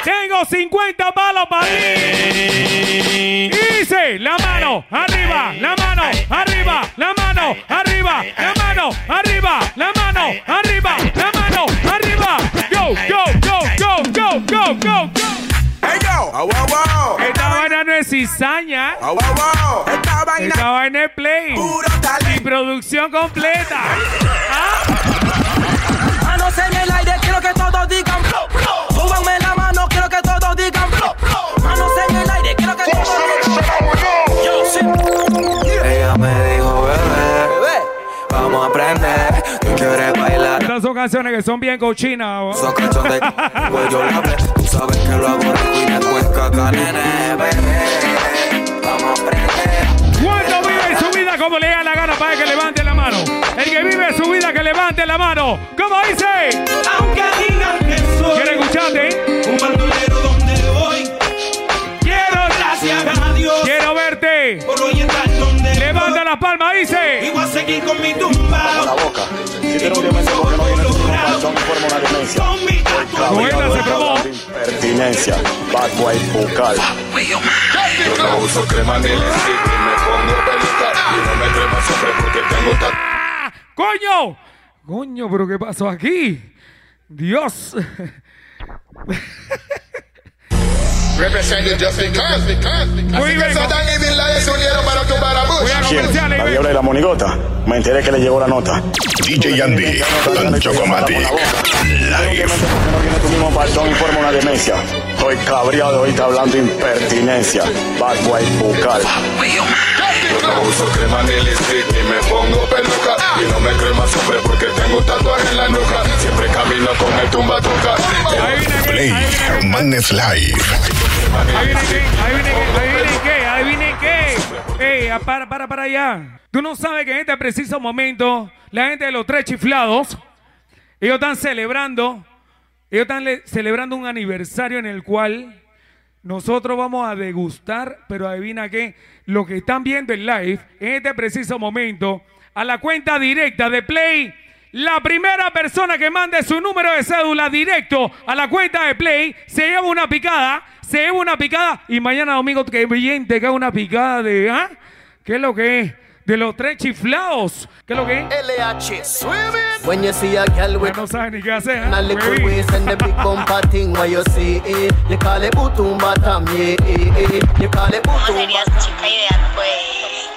Tengo 50 palos para ti. Hice la mano arriba, la mano arriba, la mano arriba, la mano arriba, la mano arriba, la mano arriba. Go, go, go, go, go, go, go, go. Hey, go. wow, wow. Es cizaña. Wow, wow. Esta vaina Esta vaina es play. puro Y producción completa. Manos en el aire, quiero que todos digan flow, flow. Súbanme la mano, quiero que todos digan flow, flow. Manos en el aire, quiero que todos digan. Yo sí. Ella me dijo, bebé, vamos a aprender. Tú quieres bailar. Estas son canciones que son bien cochinas. Esos cachotes, pues yo la sabes que lo hago rico y después caca, nene, bebé. Vamos a aprender. ¿Cuánto vive su vida como le da la gana para que levante la mano? El que vive su vida que levante la mano. ¿Cómo dice? Aunque digan que soy ¿Quiere escucharte? un bandolero donde voy, Quiero, gracias a Dios quiero verte. por hoy estar donde Levanta la palma, dice. Y voy a seguir con mi tumba. La boca. Si tiene un diamante porque no viene y forma una demencia. Esta se probó. Pertinencia. Bad boy bucal. Yo no uso crema ni lipstick y me pongo peluca. Y no me crema siempre porque tengo. ¡Ah! ¡Coño! Coño, pero ¿qué pasó aquí? Dios. Representing just because, because, because. Muy bien. Satan y Bin Laden se unieron para tumbar a Bush. ¿Quién? La diabla y la monigota. Me enteré que le llegó la nota. DJ Andy, Don Chocomatic, live. Porque no viene tu mismo partón y forma una demencia. Estoy cabreado ahorita hablando impertinencia. Bad boy bucal. Yo no uso crema ni lipstick ni me pongo peluca. Y no me crema siempre porque tengo un tatuaje en la nuca. Siempre camino con el tumba toca. Ahí viene qué, Play, ahí viene qué. Madness Live. Ahí viene qué, ahí viene qué, ahí viene qué, ahí viene qué. Ey, ah, para, para, para allá. Tú no sabes que en este preciso momento, la gente de los tres chiflados, ellos están celebrando, ellos están le- celebrando un aniversario en el cual nosotros vamos a degustar, pero adivina qué, lo que están viendo en live, en este preciso momento, a la cuenta directa de Play, la primera persona que mande su número de cédula directo a la cuenta de Play, se lleva una picada, se lleva una picada, y mañana domingo que bien te cae una picada de, ¿ah? ¿Qué es lo que es? De los tres chiflados. ¿Qué es lo que es? LH swimming. When you see a girl with No saben ni qué hacer. a ¿ah? little waist and the big bumper thing where you see it. You call it butumba tam, yeah, yeah, yeah. You call it butumba.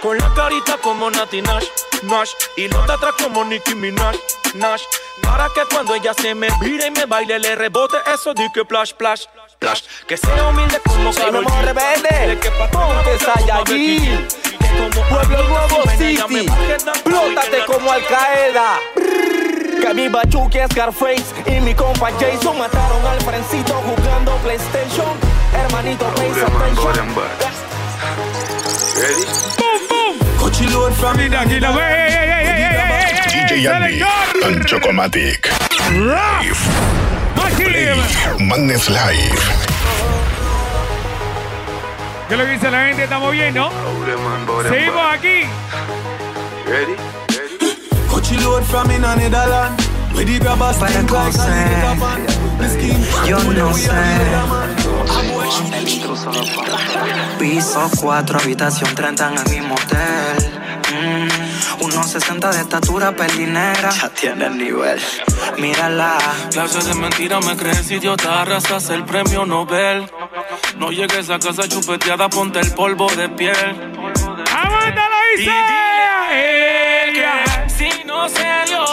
Con la carita como Nati Nash, Nash Y los de atrás como Nicki Minaj, Nash Para que cuando ella se me vire y me baile Le rebote eso de que plash, plash, plash Que sea humilde como Sí, Karol G. rebelde. Ponte toda Pueblo Nuevo City. Plótate como Al Qaeda. Que mi Scarface y mi compa Jason mataron al Frencito jugando PlayStation. Hermanito, pay attention. From Mira, aquí lo ve. ¡Ey, ey, ey, ey, ey, ey, ey! DJ Andy. Don Chocomatic, live. Play, Madness Live. ¿Qué es lo que dice la gente? ¿Estamos bien, no? Seguimos aquí. Cochilón from in a Netherland. Where the grabbers Para think like a nigga man. The skin Yo no sé. Piso 4, habitación 30 en el mismo hotel. Mm, unos 60 de estatura pelinera. Ya tiene el nivel. Mírala. Clase de mentira me crees idiota, arrasas el premio Nobel. No llegues a casa chupeteada, ponte el polvo de piel. ¡Aguántalo, Y dice! dile a él Ella. que si no se dio,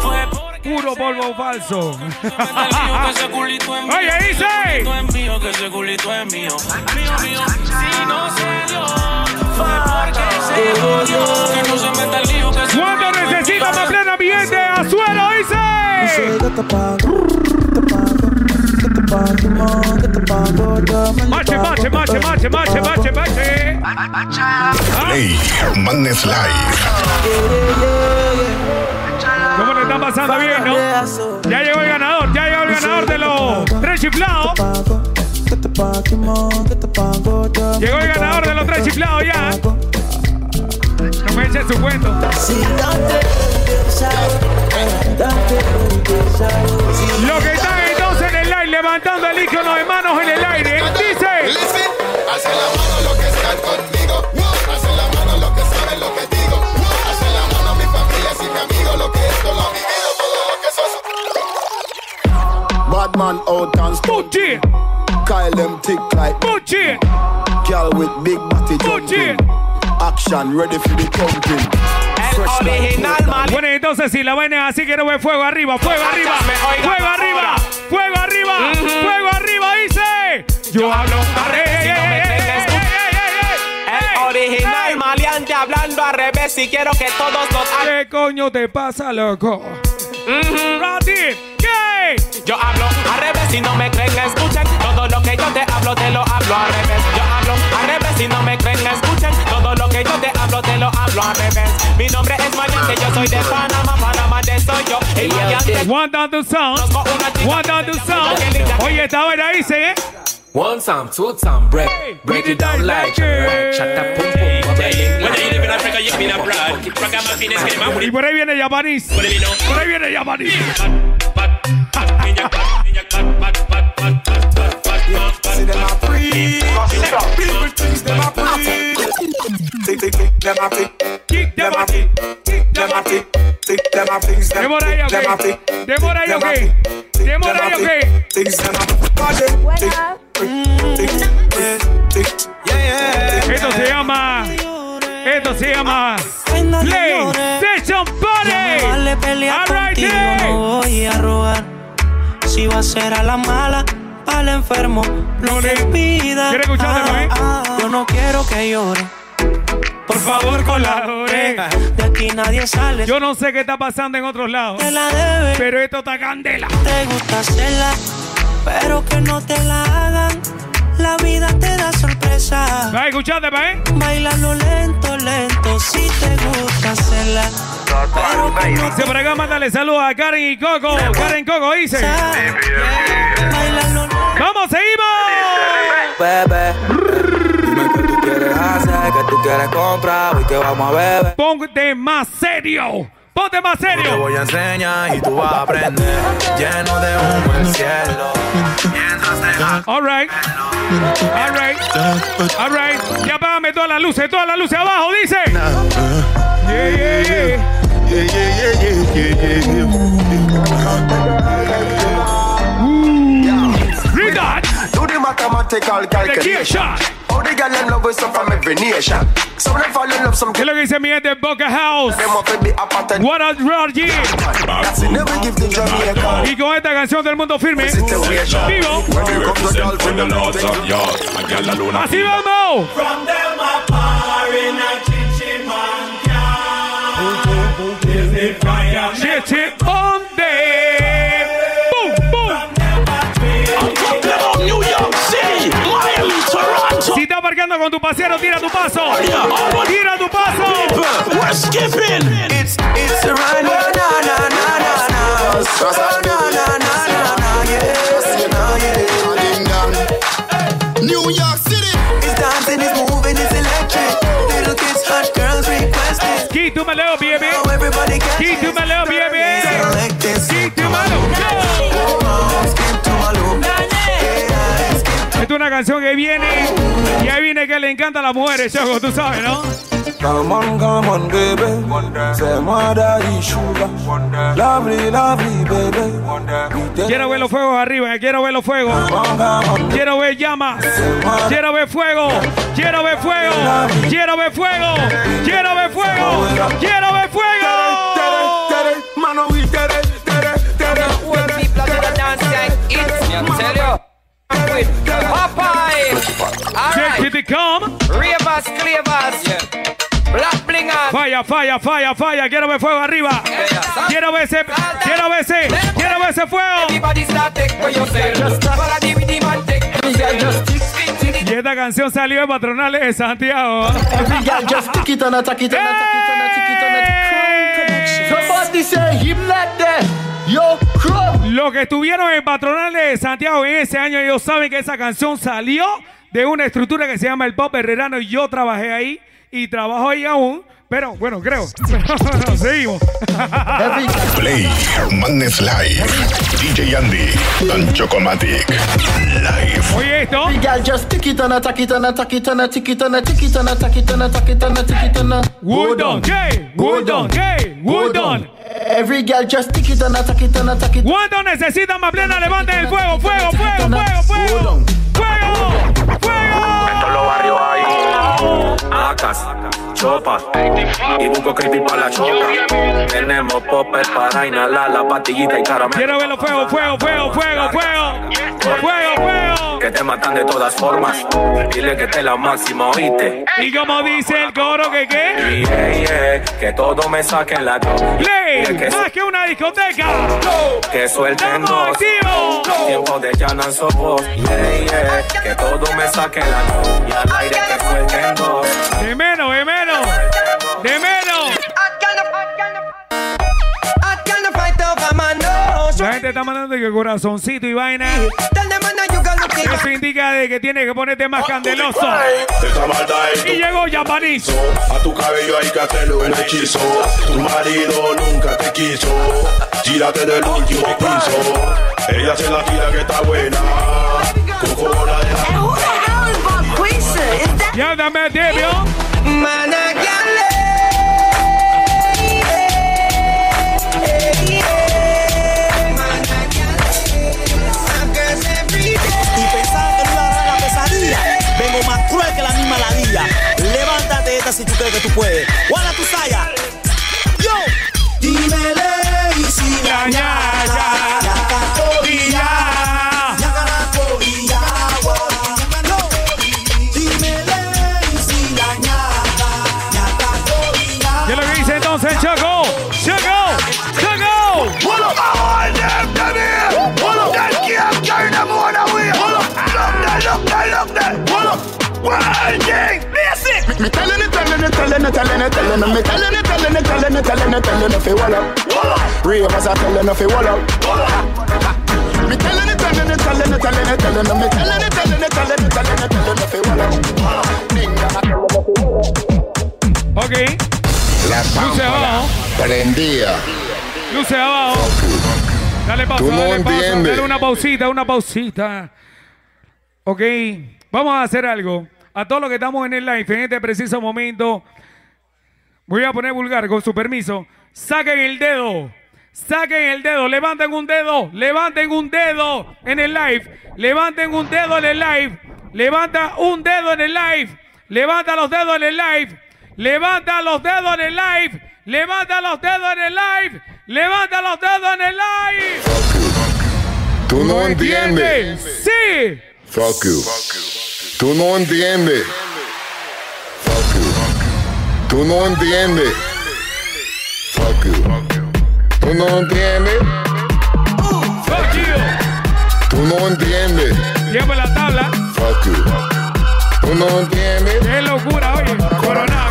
fue porque Puro polvo falso. Oye, dice. mío, que ese culito es mío. Mío, mío. Si no se dio, fue porque se odió. Que no se meta el lío, que ese ¿Cuánto culito es necesita más pleno ambiente? ¡A suelo, dice! Marche, marche, marche, marche, marche, marche, marche. Play, Madness Live. ¿Cómo le está pasando bien, no? Ya llegó el ganador, ya llegó el ganador de los tres chiflados. Llegó el ganador lo trae chiflado ya. ¿eh? No me eches su cuento. Lo que están entonces en el aire, levantando el icono de manos en el aire. Dice. Hace la mano lo que están conmigo. Hace la mano lo que saben lo que digo. Hace la mano mi familia y mi amigo. Lo que esto lo ha vivido, todo lo que sos. Batman out and Kyle them tick like Gucci. Girl with big body jumping. Action ready for the pumping. Coke. Bueno, entonces si la vaina es así, quiero ver fuego arriba, fuego arriba, fuego arriba, fuego arriba, fuego arriba, dice. Yo hablo. Ey, ey, ey, ey, ey, El original maleante hablando al revés y quiero que todos nos hagan. ¿Qué coño te pasa, loco? Randy, ¿qué? Yo hablo al revés y no me creen, escuchen todo lo que yo te hablo, te lo hablo al revés. Yo hablo al revés y no me creen, escuchen todo lo que yo te hablo, te lo hablo al revés. Mi nombre es Maleante, yo soy de Panamá, Panamá de soy yo. Y. One down the sound, one down the sound. Oye, esta vaina dice, ¿eh? One time, two time, break, break it down like up, pum pum, Y por ahí viene. Por ahí viene Yamanís. Them a. Tick them a. Tick them a them a things them. Demora ahí, Them a ok. tick. Demora ahí, Them a ok. tick. Demora ahí, Them a ok. tick. Things them a body. Tick tick tick tick. Yeah yeah. Esto se llama. Esto se llama. PlayStation Party. Vale pelear All right, contigo, yeah. no voy a rogar. Si va a ser a la mala, al enfermo, lo que pida. ¿Quieres escucharte, mae? Yo no quiero que llore. Por favor, colabore. De aquí nadie sale. Yo no sé qué está pasando en otros lados. Te la debe. Pero esto está candela. Te gusta hacerla, pero que no te la hagan. La vida te da sorpresa. Va, escuchate, pa, ¿eh? Bailando lento, lento, si te gusta hacerla. Pero que no Se por acá, mándale saludos a Karen y Coco. Karen Coco dice. ¡Vamos, seguimos! Bebé, dime qué tú qué tú quieres comprar, hoy que vamos a beber. Ponte más serio. Ponte más Te serio. voy a enseñar y tú vas a aprender, lleno de humo el cielo. Mientras te All right. All right. All right. Ya apágame todas las luces, todas las luces abajo, dice. Yeah, yeah, yeah. Yeah, yeah, yeah, yeah, yeah, mathematical calculation. How the girl them love us up from every nation. Some of them fall in love, some ¿Qué es lo que dice mi gente en Boca House? apart What up, Roger? That's it, never give the Jamaican. Y con esta canción del mundo firme. Vivo. The Así vamos. From them a par in a chinchin man Is it fire? Shit, shit, Si estás marcando con tu pasero, tira tu paso. Tira tu paso. We're skipping. It's, it's a run, na na na na na na. Na na na na na, yeah. New York City. It's dancing, it's moving, it's electric. Little kids, hot girls requesting. Keep to my little baby. Now everybody Keep to my little baby. Canción que viene y ahí viene que le encanta a las mujeres, Choco, tú sabes, ¿no? Come on, come on, baby. Say my daddy sugar. Lovely, lovely, baby. Quiero ver los fuegos arriba, quiero ver los fuegos. Quiero ver llamas. Quiero ver fuego. Quiero ver fuego. Quiero ver fuego. Quiero ver fuego. Quiero ver fuego. Mano, With Popeye. Check Alright. it come. Ravers, clavers. Black blingers. Falla, falla, falla, falla. Quiero ver fuego arriba. Quiero ver ese, quiero ver ese, quiero ver ese fuego. Take take. Y esta canción salió de Patronales de Santiago. Connection. Somebody say him like that. Yo. Los que estuvieron en Patronales de Santiago en ese año, ellos saben que esa canción salió de una estructura que se llama el Pop Herrerano y yo trabajé ahí y trabajo ahí aún. Pero bueno, creo. Seguimos. Play Madness Live. DJ Andy and Chocomatic. Live. Oye esto. Woodon. Woodon. Woodon. Every girl just tick it and attack it and attack it. ¿Cuántos necesitan más plena? Levanten el fuego, fuego, fuego, fuego, fuego. ¡Fuego! ¡Fuego! En todos los barrios hay acas, chopas y busco creepy para la choca. Tenemos poppers para inhalar la pastillita y caramelo. Quiero verlo fuego, fuego, fuego, fuego, fuego. Fuego, fuego. Que te matan de todas formas. Dile que te la máxima, oíste. Y como dice el coro, que qué? Y yeah, yeah, que todo me saquen la Ley, Dile que, más que una discoteca. que suelten ¡Estamos dos. activos! Tiempo de no sopos. Que todo me saquen la Y al aire que suelten dos. De menos, de menos. De menos. Gente está mandando que corazoncito y vaina. Eso indica de que tiene que ponerte más candeloso. Y llegó Japanizo. A tu cabello hay que hacerlo el hechizo. Tu marido nunca te quiso. Tírate del último piso. Ella se la tira que está buena. Con de Ya dame tibio. Crees que tú puedes. Guarda tu saya. Yo. Dímele y si la ñaya. ¿Qué es lo que dice entonces Choco? Choco, Choco. Me telling it, telling it, telling it, telling it, telling it, me telling it, telling it, telling it, telling it, telling it, fi wall up. Ravers are telling it, fi wall up. Me telling it, telling it, telling it, telling it, telling it, me telling it, telling it, telling it, telling it, telling it, fi wall up. Ding dong, telling it, fi wall up. Ok. La Luce abajo. prendía. Luce abajo. Dale pausa, Tú no dale pausa. entiendes. Dale una pausita, una pausita. Ok. Vamos a hacer algo. A todos los que estamos en el live en este preciso momento, voy a poner vulgar con su permiso. Saquen el dedo. Saquen el dedo. Levanten un dedo. Levanten un dedo en el live. Levanten un dedo en el live. Levanta un dedo en el live. Levanta los dedos en el live. Levanta los dedos en el live. Levanta los dedos en el live. Levanta los dedos en el live. Tú no entiendes. Sí. Fuck you. Tú no entiendes. Fuck you. Tú no entiendes. Fuck you. Tú no entiendes. Fuck you. Tú no entiendes. En la tabla. Fuck you. Tú no entiendes. Qué locura, oye. Corona,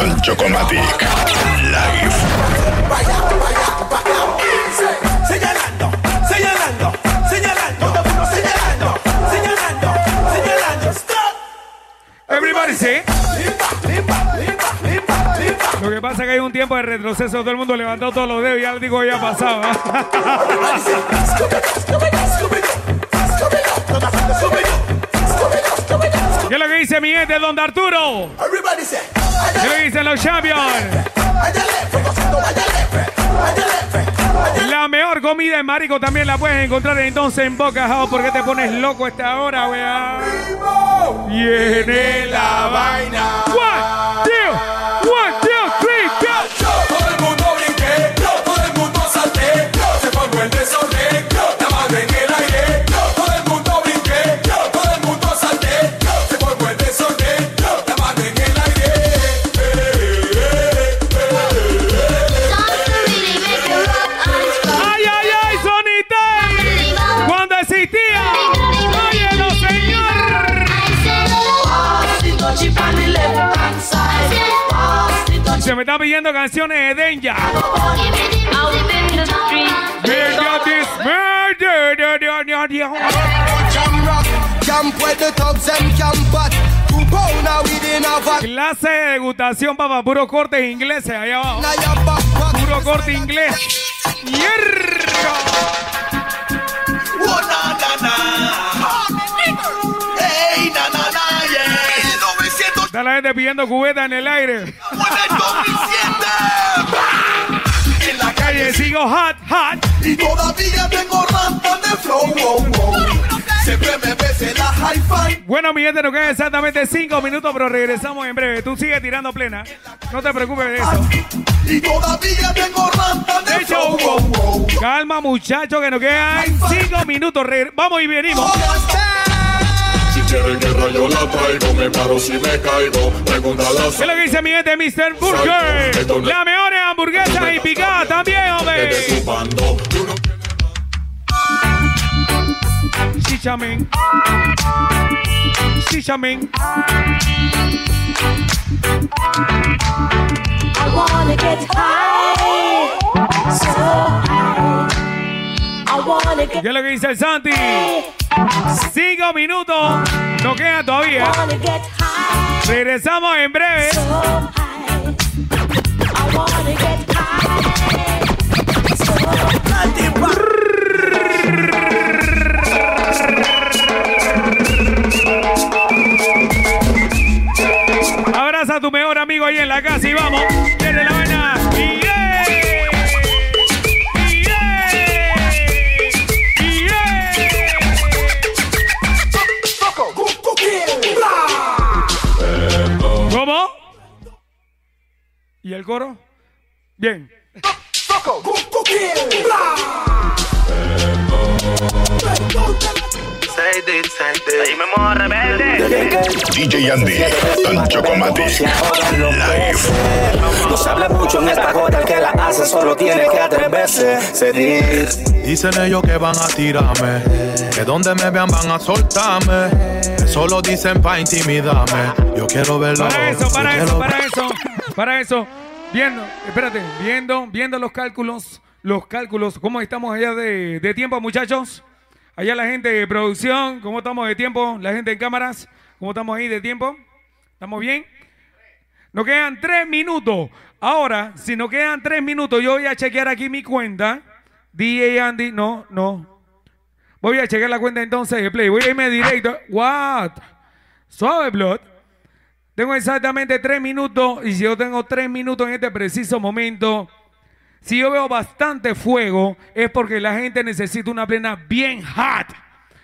Don Chocomatic. Live. Señalando, señalando, señalando, señalando, señalando, señalando. Stop. Everybody say. Lo que pasa es que hay un tiempo de retroceso. Todo el mundo levantó todos los dedos y ya digo ya pasaba. ¿Qué es lo que dice mi gente, Don Arturo? Everybody say. ¿Qué dicen los champions? La mejor comida en Marico también la puedes encontrar entonces en Boca House. ¿Por qué te pones loco esta hora, weá? Viene la vaina. One, está pidiendo canciones de Denja. Clase de degustación, papá. Puro cortes ingleses allá abajo. Puro corte inglés. ¡Mierda! Está la gente pidiendo cubeta en el aire. en el 2007. En la Calle, sigo hot, hot. y todavía tengo rampas de flow. wow, wow. Siempre me en la hi-fi. Bueno, mi gente, nos quedan exactamente cinco minutos, pero regresamos en breve. Tú sigues tirando plena. No te preocupes de eso. Y todavía tengo rampas de De hecho, flow. Wow, calma, muchachos, que nos quedan cinco minutos. Re- Vamos y venimos. Si quieren guerra yo la traigo, me paro si me caigo. Pregúntale a ¿Qué es lo que dice mi gente, Mr. Burger? Las mejores hamburguesas y picadas también, hombre. Chichamen. Chichamen. I wanna get high, so high. I wanna get ¿Qué es lo que dice el Santi? Cinco minutos. No queda todavía. Regresamos en breve. Abraza a tu mejor amigo ahí en la casa y vamos. Tiene la ¿Y el coro? Bien. DJ Andy, Don Chocomatic, live. No se habla mucho en esta joda, el que la hace solo tiene que atreverse. Se dice. Dicen ellos que van a tirarme, que donde me vean van a soltarme. Solo dicen pa' intimidarme. Yo quiero verlo. Para eso, yo para quiero eso, para eso, para eso. Viendo, espérate, viendo, viendo los cálculos, los cálculos, ¿cómo estamos allá de, tiempo, muchachos? Allá la gente de producción, ¿cómo estamos de tiempo? La gente en cámaras, ¿cómo estamos ahí de tiempo? ¿Estamos bien? Nos quedan tres minutos. Ahora, si nos quedan tres minutos, yo voy a chequear aquí mi cuenta. DJ Andy, no, no. Voy a chequear la cuenta entonces de Play. Voy a irme directo. What? Suave, Blood. Tengo exactamente tres minutos y si yo tengo tres minutos en este preciso momento, si yo veo bastante fuego, es porque la gente necesita una plena bien hot.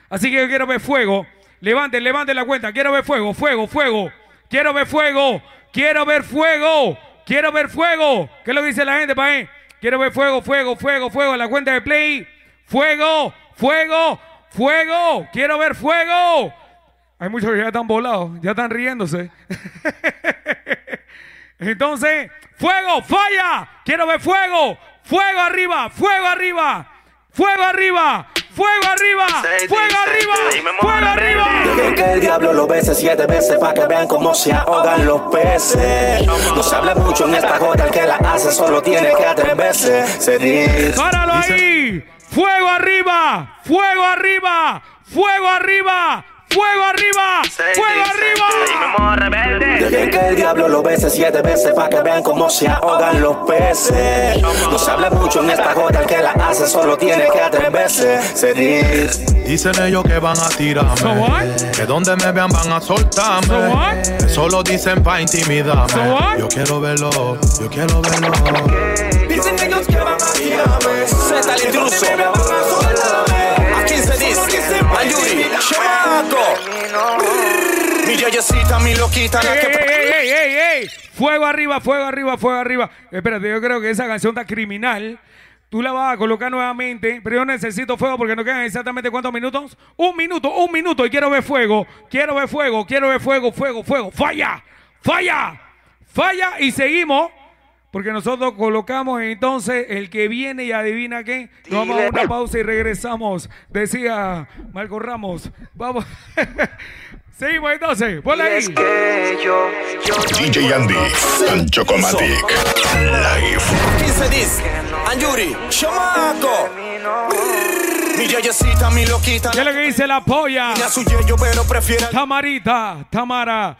Así que yo quiero ver fuego. Levanten, levanten la cuenta. Quiero ver fuego, fuego, fuego. Quiero ver fuego. Quiero ver fuego. Quiero ver fuego. ¿Qué es lo que dice la gente, pae? Quiero ver fuego, fuego, fuego, fuego. La cuenta de play. Fuego, fuego, fuego. Quiero ver fuego. Hay muchos que ya están volados, ya están riéndose. Entonces, fuego, falla. Quiero ver fuego. Fuego arriba, fuego arriba. Fuego arriba, fuego arriba, fuego arriba, fuego arriba. Dejen que el diablo lo bese siete veces para que vean cómo se ahogan los peces. No se habla mucho en esta joda, el que la hace solo tiene que atreverse. Se dice. Páralo ahí. Fuego arriba, fuego arriba, fuego arriba, fuego arriba, fuego arriba. Dejen que el diablo lo bese siete veces para que vean cómo se ahogan los peces. No se habla mucho en esta joda, el que la hace solo tiene que atreverse. Se dice. Dicen ellos que van a tirarme, que donde me vean van a soltarme. Que solo dicen pa' intimidarme. Yo quiero verlo, yo quiero verlo. Dicen ellos que van a tirarme. Z el intruso. Se. Chamaco. Mi yeyecita, mi loquita. La ¡Ey, que ey, ey, ey, ey! Fuego arriba, fuego arriba, fuego arriba. Espérate, yo creo que esa canción está criminal. Tú la vas a colocar nuevamente, pero yo necesito fuego porque nos quedan exactamente cuántos minutos. Un minuto, un minuto y quiero ver fuego. Quiero ver fuego, quiero ver fuego, fuego, fuego. ¡Falla! ¡Falla! ¡Falla! Y seguimos. Porque nosotros colocamos entonces el que viene y adivina qué. Nos vamos a una pausa y regresamos. Decía Marco Ramos. Vamos. Seguimos entonces. Ponle ahí. DJ Andy, Don Chocomatic, live. Dice. Anjuri. Chamaco. Mi yeyecita, mi loquita. ¿Qué es lo que dice la polla? Tamarita, Tamara,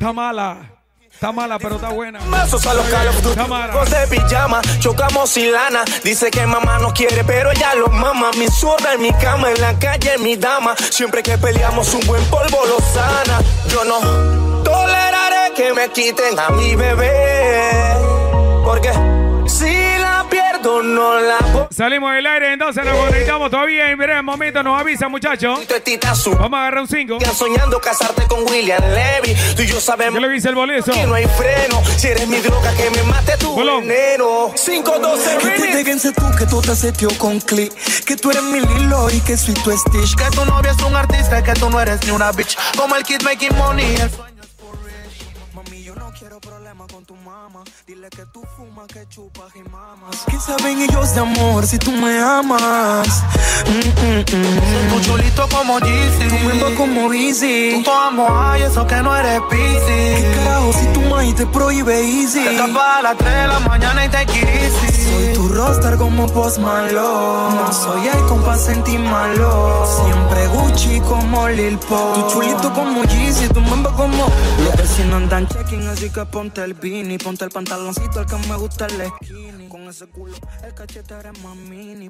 Tamala. Está mala, pero está buena. Mazos a los Call de pijama, chocamos sin lana. Dice que mamá no quiere, pero ella lo mama. Mi zurda en mi cama, en la calle, mi dama. Siempre que peleamos, un buen polvo lo sana. Yo no toleraré que me quiten a mi bebé. No la. Salimos del aire, entonces nos conectamos todavía. En breve momento nos avisa, muchachos. Vamos a agarrar un 5. Están soñando casarte con William Levy. Tú y yo sabemos ¿Qué le dice el bolezo? que no hay freno. Si eres mi droga, que me mate tu veneno. 512 Que te remix. déjense tú, que tú te seteo con click Que tú eres mi Lilo y que soy tu Stitch Que tu novia es un artista, que tú no eres ni una bitch. Como el kid making money. El sueño quiero problemas con tu mamá Dile que tú fumas, que chupas y mamas ¿Qué saben ellos de amor si tú me amas? Mm, mm, mm. Tu chulito como Jeezy. Tu miembro como Easy Tu amo ay, eso que no eres ¿Qué busy. carajo si tu maíz te prohíbe easy? Te escapas a las 3 de la mañana y te easy. Soy tu roster como Post Malone No soy icon pa' sentir malo Siempre Gucci como Lil Pop Tu chulito como Yeezy, tu mambo como Los vecinos andan checking, así que ponte el beanie Ponte el pantaloncito, el que me gusta el skinny. Con ese culo, el cachete eres más mini